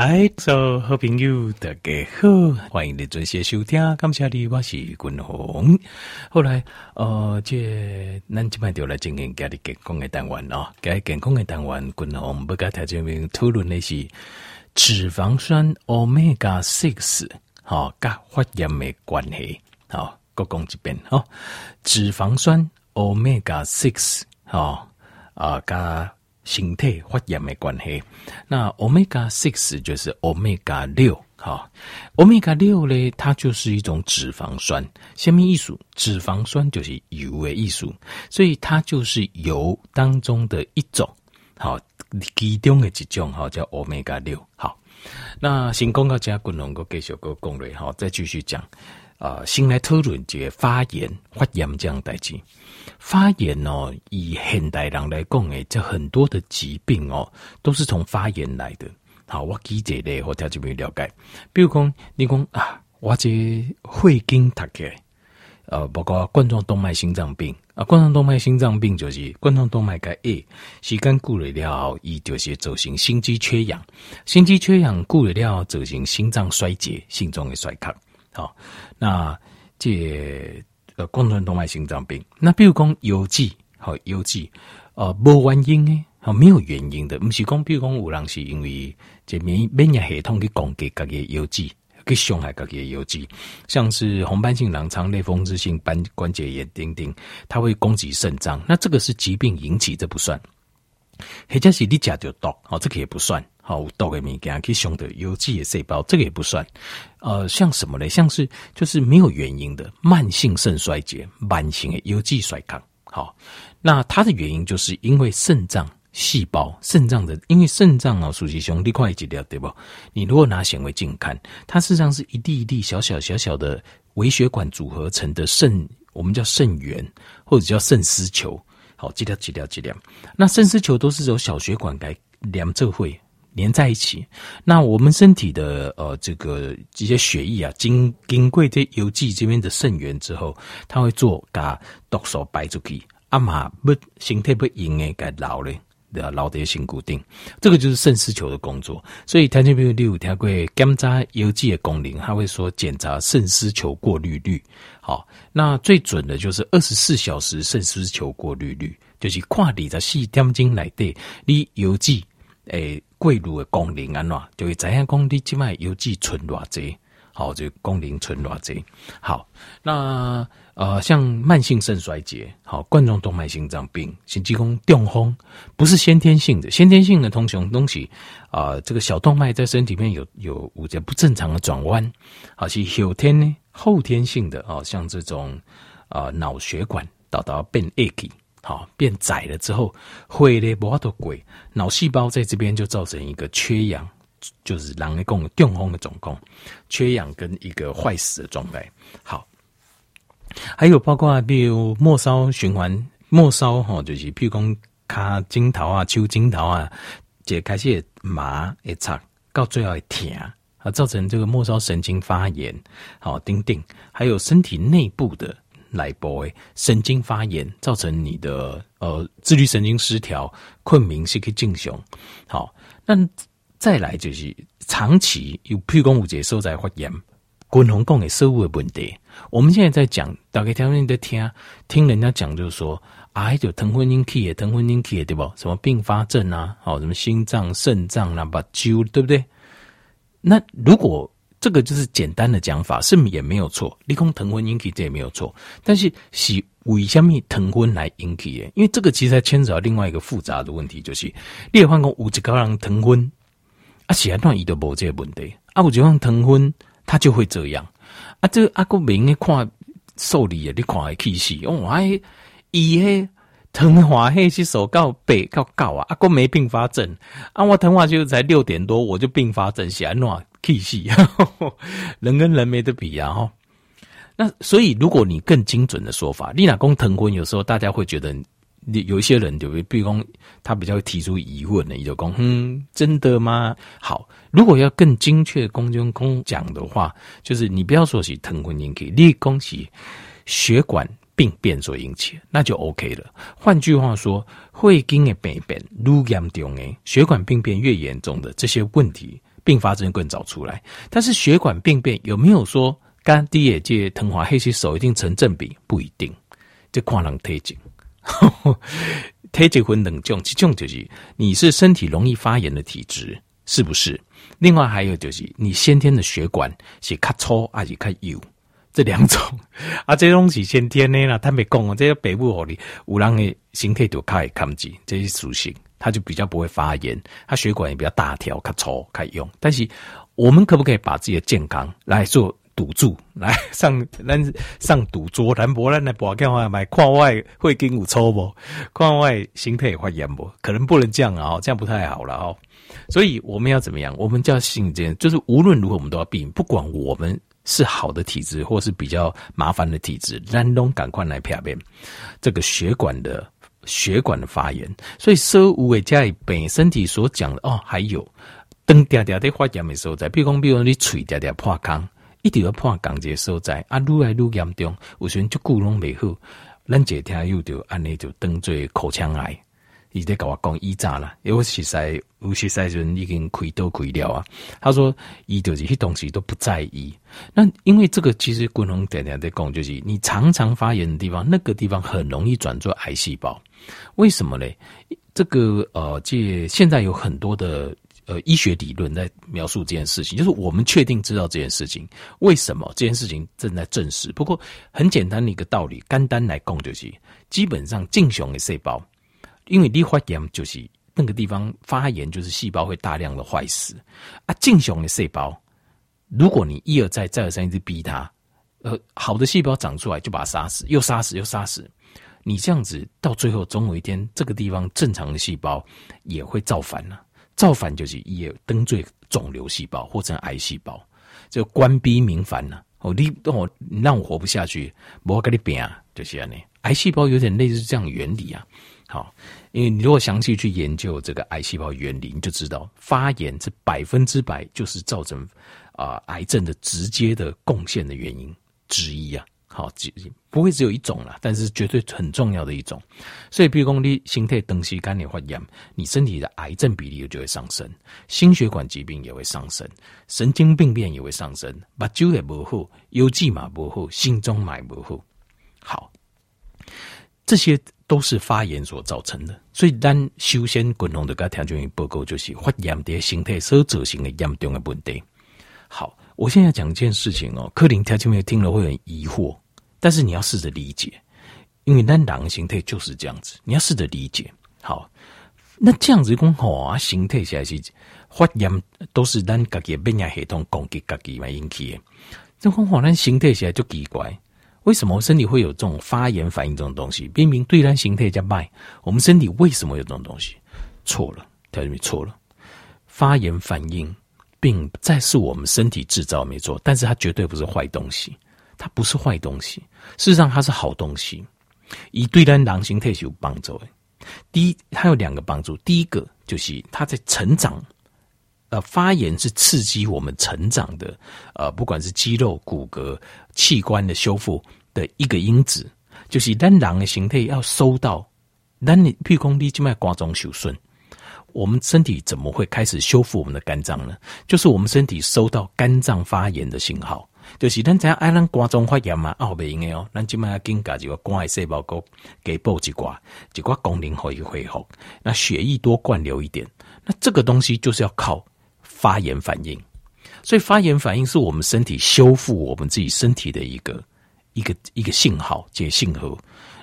来，做好朋友大家好，欢迎你准时收听。感谢你，我是君鸿。后来，呃，这咱今摆就来进行家里健康的单元哦。家健康的单元，君鸿不跟大家讨论的是脂肪酸 Omega Six 好，跟发炎的关系好，各讲一遍哦。脂肪酸 Omega Six 好啊，甲形态发炎的关系，那 omega six 就是 omega 六，哈，omega 六呢，它就是一种脂肪酸，什么意思？脂肪酸就是油的意思，所以它就是油当中的一种，好，其中的一种，哈，叫 omega 六，好，那先讲到这，滚龙哥继续个攻略，好，再继续讲。啊，先来讨论这个发炎、发炎这样代志。发炎哦，以现代人来讲诶，这很多的疾病哦，都是从发炎来的。好，我记者咧，或者这边了解。比如讲，你讲啊，我这会经他个，呃，包括冠状动脉心脏病啊，冠状动脉心脏病就是冠状动脉个 A，时间久了了，伊就是造成心肌缺氧，心肌缺氧久了了，造成心脏衰竭，心脏的衰竭。好，那这呃冠状动脉心脏病，那比如讲腰肌，好腰肌，呃，无原因诶，好没有原因的，不是讲，比如讲有人是因为这免疫免疫系统去攻击自己腰肌，去伤害自己的腰肌，像是红斑性狼疮、类风湿性关关节炎等等，它会攻击肾脏，那这个是疾病引起，这不算。或者是你吃就毒，哦，这个也不算。好，毒的物件可以伤到有机的细胞，这个也不算。呃，像什么呢？像是就是没有原因的慢性肾衰竭、慢性的腰肌衰竭。好，那它的原因就是因为肾脏细胞、肾脏的，因为肾脏啊，属于兄弟块几条，对不？你如果拿显微镜看，它事实上是一粒一粒小小小小的微血管组合成的肾，我们叫肾源或者叫肾丝球。好，几条几条几条，那肾丝球都是由小血管来连这会。连在一起，那我们身体的呃这个这些血液啊，经经过这邮寄这边的肾源之后，它会做把毒素排出去，阿妈不形态不硬诶，该老嘞，对吧？老的先固定，这个就是肾丝球的工作。所以条件比如六条会检查邮寄的功能，他会说检查肾丝球过滤率。好，那最准的就是二十四小时肾丝球过滤率，就是跨里的细点钟来对你邮寄诶。过滤的功能安怎，就会知影讲你即卖邮寄存偌济，好，就功能存偌济。好，那呃，像慢性肾衰竭，好，冠状动脉心脏病，甚至讲中风，不是先天性的，先天性的通常东西啊、呃，这个小动脉在身体里面有有五节不正常的转弯，好，是后天呢，后天性的啊，像这种啊脑、血管导到变硬。好，变窄了之后，会咧无法度过，脑细胞在这边就造成一个缺氧，就是人一共中风的状况，缺氧跟一个坏死的状态。好，还有包括比如末梢循环，末梢哈就是譬如讲卡筋头啊、抽筋头啊，就开始麻会擦，到最后会疼啊，造成这个末梢神经发炎。好，丁丁，还有身体内部的。来波诶，神经发炎造成你的呃自律神经失调、困眠是可以正常。好，那再来就是长期有譬如讲有节受在发炎，均衡讲的社会问题。我们现在在讲，大概听人在听，听人家讲就是说，啊，就疼昏引起的，疼昏引起的对不？什么并发症啊？好，什么心脏、肾脏啊，把揪对不对？那如果这个就是简单的讲法，是也没有错。你讲疼昏引起这也没有错，但是是为什么疼昏来引起的？因为这个其实还牵扯到另外一个复杂的问题，就是你换讲有一个人疼昏，啊，其他段伊都无这个问题，啊，有一个人疼昏，他就会这样。啊，这阿个明的看受理的，你看还气死哦，哎，伊嘿疼华嘿是手告背告告啊，阿个没并发症，啊，我疼华就才六点多，我就并发症，是安怎？气息，人跟人没得比啊！哈，那所以如果你更精准的说法，你哪公疼昏，有时候大家会觉得，有一些人就会，比如说他比较提出疑问的，你就讲，嗯，真的吗？好，如果要更精确公军公讲的话，就是你不要说是疼昏引起，你恭喜血管病变所引起，那就 OK 了。换句话说，会经的病变越严重诶，血管病变越严重的这些问题。并发症更早出来。但是血管病变有没有说肝低眼界藤黄黑吸手一定成正比？不一定，这看人体质。体质分两种，其中就是你是身体容易发炎的体质，是不是？另外还有就是你先天的血管是较粗还是较幼，这两种 啊，这东西先天的啦，他没讲哦，这个北部火力有人的形态就较会抗击这些属性，它就比较不会发炎，它血管也比较大条，较粗，较用。但是我们可不可以把自己的健康来做？赌注 来上，咱上赌桌，咱博咱来博干话买矿外会跟有抽不？矿外心态发炎不？可能不能这样啊，这样不太好了哦。所以我们要怎么样？我们叫信这就是无论如何我们都要避免，不管我们是好的体质或是比较麻烦的体质，咱都赶快来撇变这个血管的血管的发炎。所以说无为家里本身体所讲的哦，还有灯嗲嗲的发炎的时候，在比如讲，比如你嘴嗲嗲破康。一定要破港节所在啊，愈来愈严重，有时阵就顾拢袂好，咱这听又就安尼就当做口腔癌，伊在甲我讲医诈啦，因为实在有实在阵已经开刀开了啊。他说伊就是迄东西都不在意，那因为这个其实滚龙点点在讲，就是你常常发炎的地方，那个地方很容易转做癌细胞，为什么嘞？这个呃，这现在有很多的。呃，医学理论在描述这件事情，就是我们确定知道这件事情，为什么这件事情正在证实。不过很简单的一个道理，肝单来供就是，基本上正常的细胞，因为你发炎就是那个地方发炎，就是细胞会大量的坏死啊。正常的细胞，如果你一而再再而三一直逼它，呃，好的细胞长出来就把它杀死，又杀死又杀死，你这样子到最后总有一天，这个地方正常的细胞也会造反了。造反就是也登罪肿瘤细胞或者癌细胞，就官逼民反了。哦，你我让我活不下去，我跟你拼啊，就是这样。癌细胞有点类似这样原理啊。好，因为你如果详细去研究这个癌细胞原理，你就知道发炎是百分之百就是造成啊、癌症的直接的贡献的原因之一啊。好，不会只有一种啦，但是绝对很重要的一种。所以，比如说你心态东西肝炎发炎，你身体的癌症比例就会上升，心血管疾病也会上升，神经病变也会上升，目睭也不好，腰椎嘛不好，心中嘛不好。好，这些都是发炎所造成的。所以，咱首先共同的个条件报告就是发炎的心态所造成的严重的问题。好。我现在讲一件事情哦，柯林条件没有听了会很疑惑，但是你要试着理解，因为咱人形态就是这样子，你要试着理解。好，那这样子讲好啊，形态现在是发炎都是咱自己免疫系统攻击自己嘛引起的。这讲好，咱形态起来就奇怪，为什么身体会有这种发炎反应？这种东西明明对咱形态叫卖，我们身体为什么有这种东西？错了，条件没错了，发炎反应。并再是我们身体制造没错，但是它绝对不是坏东西，它不是坏东西，事实上它是好东西，以对咱狼形态是有帮助的。第一，它有两个帮助，第一个就是它在成长，呃，发炎是刺激我们成长的，呃，不管是肌肉、骨骼、器官的修复的一个因子，就是咱狼的形态要收到，咱你譬如讲你静脉挂中受损。我们身体怎么会开始修复我们的肝脏呢？就是我们身体收到肝脏发炎的信号，就是咱在爱咱肝脏发炎嘛，后边应该哦，咱起码要紧把这个肝的细胞给给补一挂，一挂功能可以恢复，那血液多灌流一点，那这个东西就是要靠发炎反应，所以发炎反应是我们身体修复我们自己身体的一个一个一个信号，这个信号。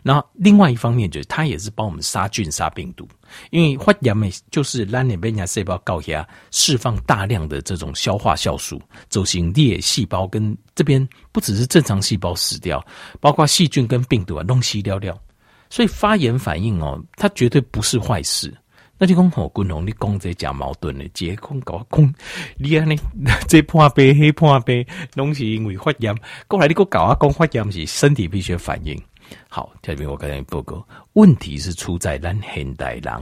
那另外一方面，就是它也是帮我们杀菌、杀病毒，因为发炎嘛，就是让你被人家细胞高压释放大量的这种消化酵素，走形裂细胞跟这边不只是正常细胞死掉，包括细菌跟病毒啊，弄稀掉掉。所以发炎反应哦，它绝对不是坏事。那就讲好，君宏，你讲这假矛盾的，结空搞空，你安尼 这破杯黑破杯，拢是因为发炎，过来你给我搞啊，讲发炎是身体必须反应。好，这边我跟你报告，问题是出在咱现代人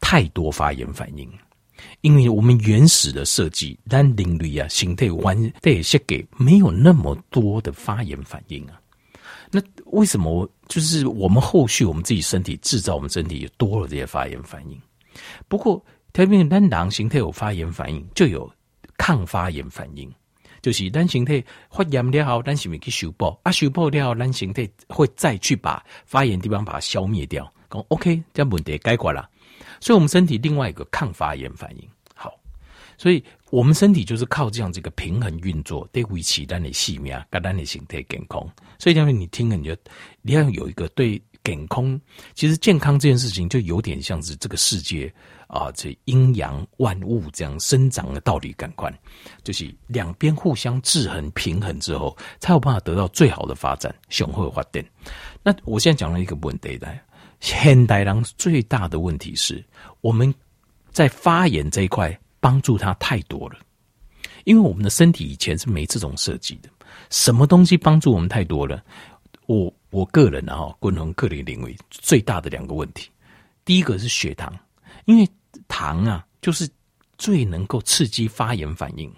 太多发炎反应，因为我们原始的设计，咱人类啊，形态完对设计没有那么多的发炎反应啊。那为什么就是我们后续我们自己身体制造我们身体也多了这些发炎反应？不过特别咱人形态有发炎反应，就有抗发炎反应。就是咱形态发炎了后，咱是咪去修补？啊，修补了后，咱形态会再去把发炎地方把它消灭掉。讲 OK，这样问题解决了。所以，我们身体另外一个抗发炎反应。所以我们身体就是靠这样这个平衡运作，得维持咱的细命，跟咱的形态健康。所以，因为你听了，你就你要有一个对健康，其实健康这件事情就有点像是这个世界。啊，这阴阳万物这样生长的道理感官，就是两边互相制衡平衡之后，才有办法得到最好的发展，雄厚发展。那我现在讲了一个问题来，现代人最大的问题是，我们在发炎这一块帮助他太多了，因为我们的身体以前是没这种设计的。什么东西帮助我们太多了？我我个人啊，共同个人认为最大的两个问题，第一个是血糖，因为糖啊，就是最能够刺激发炎反应。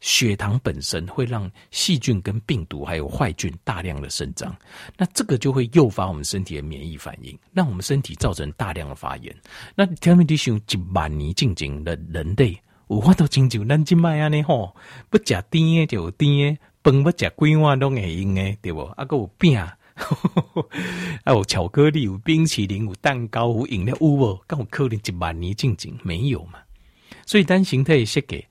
血糖本身会让细菌跟病毒还有坏菌大量的生长，那这个就会诱发我们身体的免疫反应，让我们身体造成大量的发炎。那天面地上一万年进前的人类，有法度亲像咱今麦安尼吼，不食甜的就有甜的，饭不食几碗拢会用的，对不？啊，还有饼。还有巧克力，有冰淇淋，有蛋糕，有饮料，有无？刚好可能一万年进前没有嘛？所以单形态设计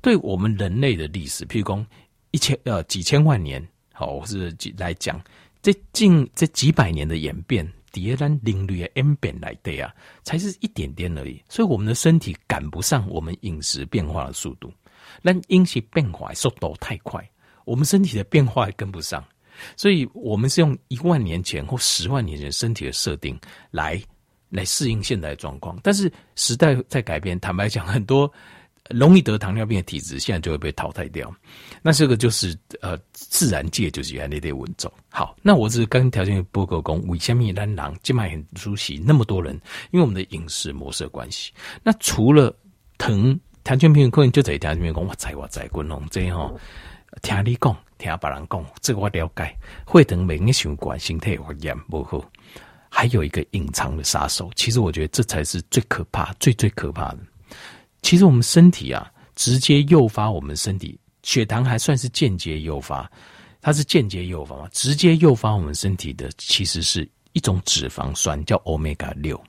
对我们人类的历史，譬如讲一千呃几千万年，好，或是来讲这近这几百年的演变，第二单领略演变来的啊，才是一点点而已。所以我们的身体赶不上我们饮食变化的速度，那饮食变化速度太快，我们身体的变化也跟不上。所以，我们是用一万年前或十万年前身体的设定来来适应现在的状况。但是时代在改变，坦白讲，很多容易得糖尿病的体质现在就会被淘汰掉。那这个就是呃，自然界就是原来的稳重。好，那我只是刚条件不够工，为什么咱人今麦很熟悉那么多人？因为我们的饮食模式关系。那除了疼糖尿病，可能就在糖尿病讲，我在我在滚龙这样哈，听你讲。听别人讲，这个我了解。会等每个习惯形态会严不好，还有一个隐藏的杀手。其实我觉得这才是最可怕、最最可怕的。其实我们身体啊，直接诱发我们身体血糖还算是间接诱发，它是间接诱发嘛？直接诱发我们身体的其实是一种脂肪酸，叫欧米伽六。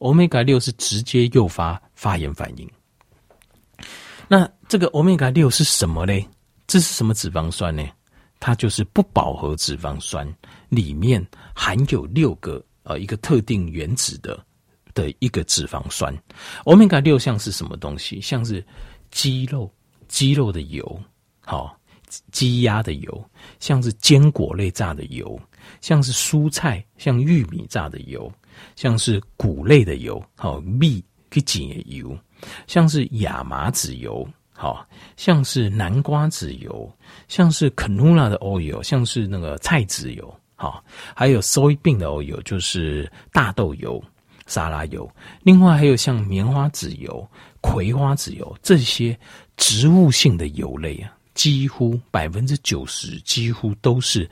欧米伽六是直接诱发发炎反应。那这个欧米伽六是什么嘞？这是什么脂肪酸呢？它就是不饱和脂肪酸，里面含有六个呃一个特定原子的的一个脂肪酸。欧米伽六像是什么东西？像是鸡肉、鸡肉的油，好、哦，鸡鸭的油，像是坚果类炸的油，像是蔬菜，像玉米炸的油，像是谷类的油，好、哦，米去挤油，像是亚麻籽油。好像是南瓜籽油，像是 canola 的 oil，像是那个菜籽油，好，还有 soybean 的 oil，就是大豆油、沙拉油。另外还有像棉花籽油、葵花籽油这些植物性的油类啊，几乎百分之九十几乎都是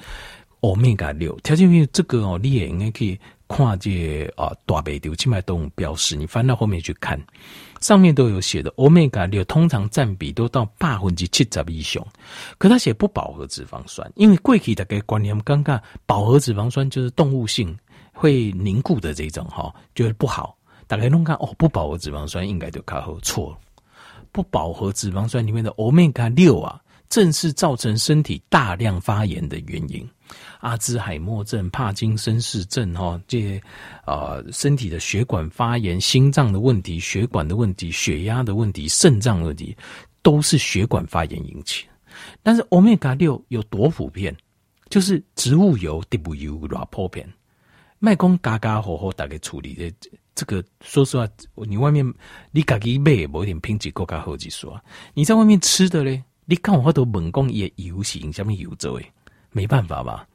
omega 六。条件因为这个哦，你也应该可以跨界啊，大白丢静脉动物标识，你翻到后面去看。上面都有写的，Omega 六通常占比都到百分之七十以上，可他写不饱和脂肪酸，因为过去大概观念尴尬，饱和脂肪酸就是动物性会凝固的这种哈，觉得不好。大家弄看哦，不饱和脂肪酸应该就卡好错了，不饱和脂肪酸里面的 Omega 六啊，正是造成身体大量发炎的原因。阿兹海默症、帕金森氏症，哈，这些啊、身体的血管发炎、心脏的问题、血管的问题、血压的问题、肾脏问题，都是血管发炎引起。但是欧米伽六有多普遍？就是植物油、植物油多普遍。卖公嘎嘎火火大概处理的这个，说实话，你外面你自己买某一点品质够加好几说。你在外面吃的嘞，你看我好多猛攻也油性，下面油走诶。没办法吧？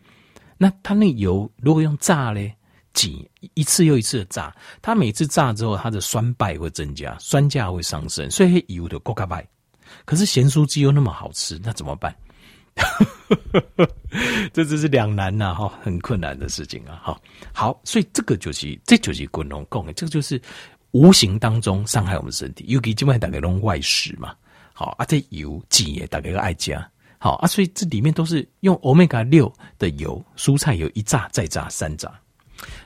那他那油如果用炸嘞，挤一次又一次的炸，他每次炸之后，它的酸败会增加，酸价会上升，所以油的过卡败。可是咸酥鸡又那么好吃，那怎么办？这只是两难呐，哈，很困难的事情啊，哈。好，所以这个就是这就是滚龙贡，这个就是无形当中伤害我们身体。尤其今晚大家用外食嘛，好啊，这油鸡也大家都爱加，好啊，所以这里面都是用欧米伽六的油，蔬菜油一炸再炸三炸，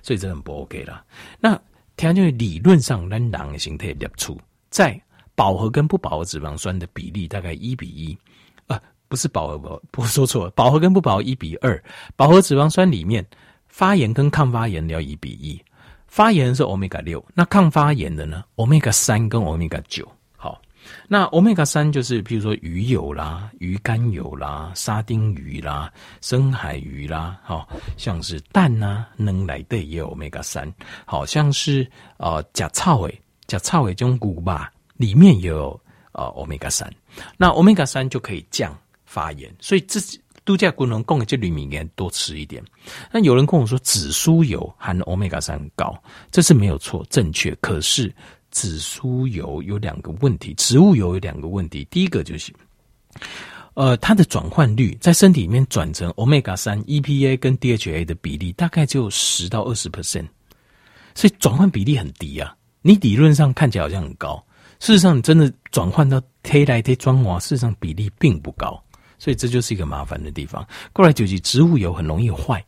所以这很不 OK 了。那听就理论上，咱人的形态列出在饱和跟不饱和脂肪酸的比例大概一比一，不是饱和不，不说错了，饱和跟不饱和一比二，饱和脂肪酸里面发炎跟抗发炎要一比一。发炎是欧米伽六，那抗发炎的呢？欧米伽三跟欧米伽九。好，那欧米伽三就是，譬如说鱼油啦、鱼肝油啦、沙丁鱼啦、深海鱼啦，好像是蛋呐、啊、能来的也有欧米伽三，好像是呃甲草诶，甲草诶这种谷吧，里面也有呃欧米伽三。那欧米伽三就可以降发炎，所以自己。度假功能供给这里面多吃一点。那有人跟我说紫苏油含欧米伽三高，这是没有错，正确。可是紫苏油有两个问题，植物油有两个问题。第一个就是，呃，它的转换率在身体里面转成欧米伽三 EPA 跟 DHA 的比例大概就十到二十 percent，所以转换比例很低啊。你理论上看起来好像很高，事实上真的转换到贴来贴装潢，事实上比例并不高。所以这就是一个麻烦的地方。过来就是植物油很容易坏，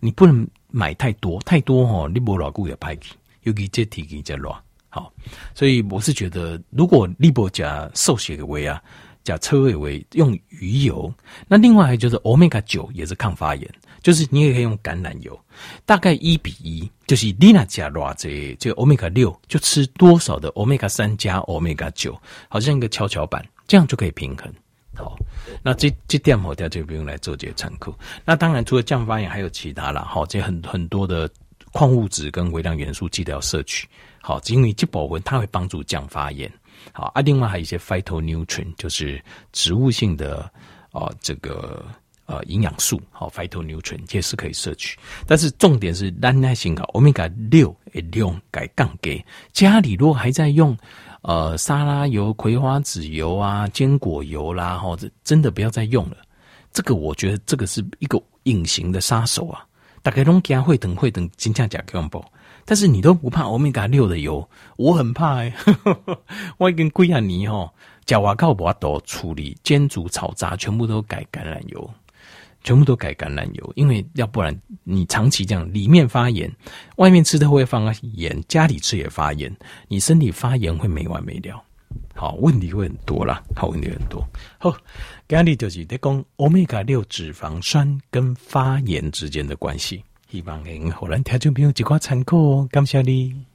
你不能买太多，太多哦，你不老顾也歹去，尤其这体给加乱。好，所以我是觉得，如果你不加瘦血的维啊，加车尾维用鱼油，那另外还就是欧米伽九也是抗发炎，就是你也可以用橄榄油，大概一比一，就是你那加偌这这欧米伽六就吃多少的欧米伽三加欧米伽九，好像一个跷跷板，这样就可以平衡。好，那这这点好，大家就不用来做这些参考。那当然，除了降发炎，还有其他啦。好，这很很多的矿物质跟微量元素记得要摄取。好，因为这保温它会帮助降发炎。好啊，另外还有一些 phytonutrient，就是植物性的啊这个呃营养素。好，phytonutrient 也是可以摄取。但是重点是，咱来思考欧米伽六的用改杠给家里如果还在用。呃，沙拉油、葵花籽油啊，坚果油啦，哈，这真的不要再用了。这个我觉得这个是一个隐形的杀手啊！大概拢加会等会等金价价更高，但是你都不怕欧米伽六的油，我很怕哎、欸。我已经几啊年哈，脚瓦靠不多处理煎煮炒炸，全部都改橄榄油。全部都改橄榄油，因为要不然你长期这样，里面发炎，外面吃的会发炎，家里吃也发炎，你身体发炎会没完没了。好，问题会很多啦，好，问题很多。好，今日就是在讲欧米伽六脂肪酸跟发炎之间的关系，希望能后来听众朋友一块参考哦，感谢你。